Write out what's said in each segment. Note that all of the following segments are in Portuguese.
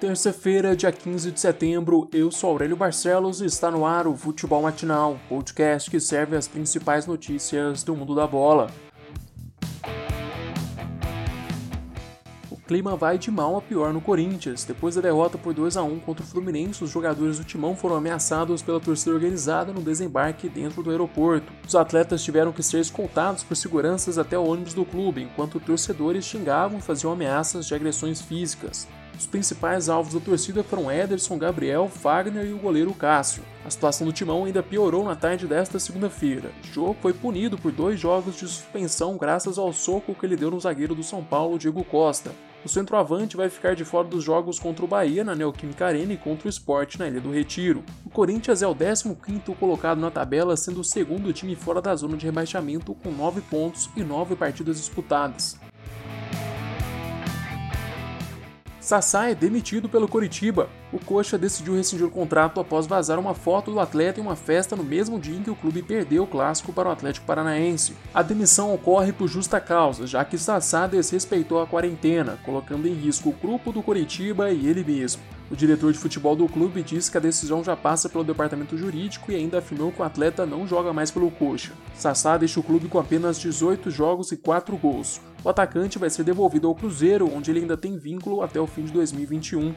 Terça-feira, dia 15 de setembro, eu sou Aurélio Barcelos e está no ar o Futebol Matinal, podcast que serve as principais notícias do mundo da bola. O clima vai de mal a pior no Corinthians. Depois da derrota por 2 a 1 contra o Fluminense, os jogadores do Timão foram ameaçados pela torcida organizada no desembarque dentro do aeroporto. Os atletas tiveram que ser escoltados por seguranças até o ônibus do clube, enquanto torcedores xingavam e faziam ameaças de agressões físicas. Os principais alvos da torcida foram Ederson, Gabriel, Fagner e o goleiro Cássio. A situação do Timão ainda piorou na tarde desta segunda-feira. Jô foi punido por dois jogos de suspensão graças ao soco que ele deu no zagueiro do São Paulo, Diego Costa. O centroavante vai ficar de fora dos jogos contra o Bahia na Neoquímica Arena e contra o Sport na Ilha do Retiro. O Corinthians é o 15º colocado na tabela, sendo o segundo time fora da zona de rebaixamento com 9 pontos e 9 partidas disputadas. Sassá é demitido pelo Coritiba. O Coxa decidiu rescindir o contrato após vazar uma foto do atleta em uma festa no mesmo dia em que o clube perdeu o clássico para o Atlético Paranaense. A demissão ocorre por justa causa, já que Sassá desrespeitou a quarentena, colocando em risco o grupo do Coritiba e ele mesmo. O diretor de futebol do clube disse que a decisão já passa pelo departamento jurídico e ainda afirmou que o atleta não joga mais pelo Coxa. Sassá deixa o clube com apenas 18 jogos e 4 gols. O atacante vai ser devolvido ao Cruzeiro, onde ele ainda tem vínculo até o fim de 2021.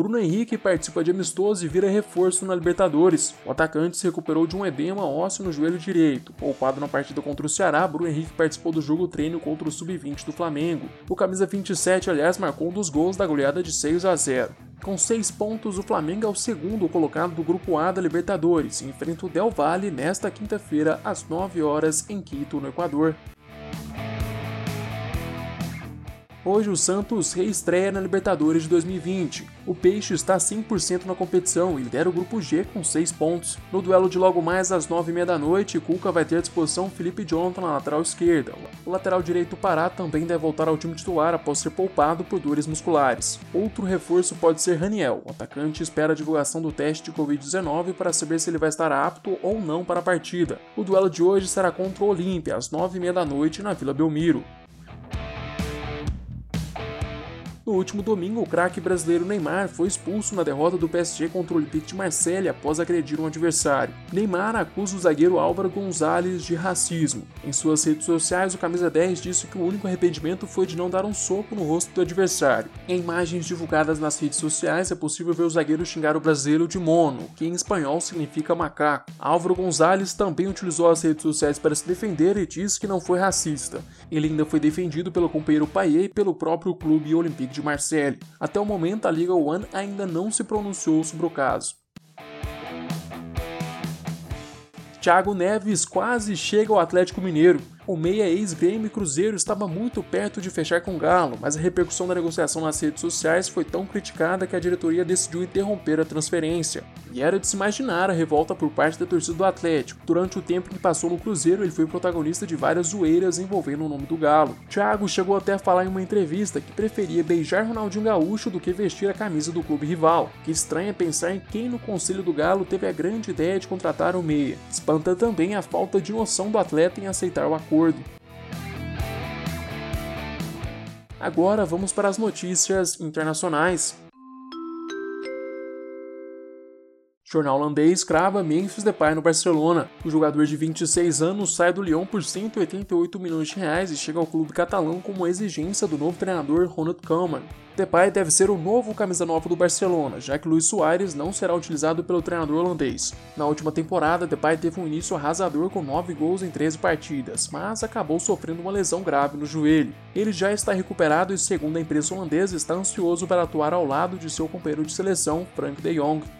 Bruno Henrique participa de amistoso e vira reforço na Libertadores. O atacante se recuperou de um edema ósseo no joelho direito. Poupado na partida contra o Ceará, Bruno Henrique participou do jogo treino contra o Sub-20 do Flamengo. O camisa 27, aliás, marcou um dos gols da goleada de 6 a 0. Com seis pontos, o Flamengo é o segundo colocado do Grupo A da Libertadores e enfrenta o Del Valle nesta quinta-feira às 9 horas em Quito, no Equador. Hoje o Santos reestreia na Libertadores de 2020. O Peixe está 100% na competição e lidera o grupo G com 6 pontos. No duelo de logo mais às 9h30 da noite, Cuca vai ter à disposição Felipe Jonathan na lateral esquerda. O lateral direito Pará também deve voltar ao time titular após ser poupado por dores musculares. Outro reforço pode ser Raniel. O atacante espera a divulgação do teste de Covid-19 para saber se ele vai estar apto ou não para a partida. O duelo de hoje será contra o Olímpia às 9h30 da noite na Vila Belmiro. No último domingo, o craque brasileiro Neymar foi expulso na derrota do PSG contra o Olympique de Marseille após agredir um adversário. Neymar acusa o zagueiro Álvaro Gonzalez de racismo. Em suas redes sociais, o camisa 10 disse que o único arrependimento foi de não dar um soco no rosto do adversário. Em imagens divulgadas nas redes sociais, é possível ver o zagueiro xingar o brasileiro de mono, que em espanhol significa macaco. Álvaro Gonzalez também utilizou as redes sociais para se defender e disse que não foi racista. Ele ainda foi defendido pelo companheiro Payet e pelo próprio clube Olympique de de Marseille. Até o momento, a Liga One ainda não se pronunciou sobre o caso. Thiago Neves quase chega ao Atlético Mineiro o meia ex-Grêmio Cruzeiro estava muito perto de fechar com o Galo, mas a repercussão da negociação nas redes sociais foi tão criticada que a diretoria decidiu interromper a transferência. E era de se imaginar a revolta por parte da torcida do Atlético. Durante o tempo que passou no Cruzeiro, ele foi protagonista de várias zoeiras envolvendo o nome do Galo. Thiago chegou até a falar em uma entrevista que preferia beijar Ronaldinho Gaúcho do que vestir a camisa do clube rival. Que estranha pensar em quem no conselho do Galo teve a grande ideia de contratar o meia. Espanta também a falta de noção do atleta em aceitar o acordo acordo. Agora vamos para as notícias internacionais. Jornal holandês crava Memphis Depay no Barcelona. O jogador de 26 anos sai do Lyon por 188 milhões de reais e chega ao clube catalão como exigência do novo treinador Ronald Koeman. Depay deve ser o novo camisa nova do Barcelona, já que Luis Soares não será utilizado pelo treinador holandês. Na última temporada, Depay teve um início arrasador com 9 gols em 13 partidas, mas acabou sofrendo uma lesão grave no joelho. Ele já está recuperado e, segundo a imprensa holandesa, está ansioso para atuar ao lado de seu companheiro de seleção, Frank de Jong.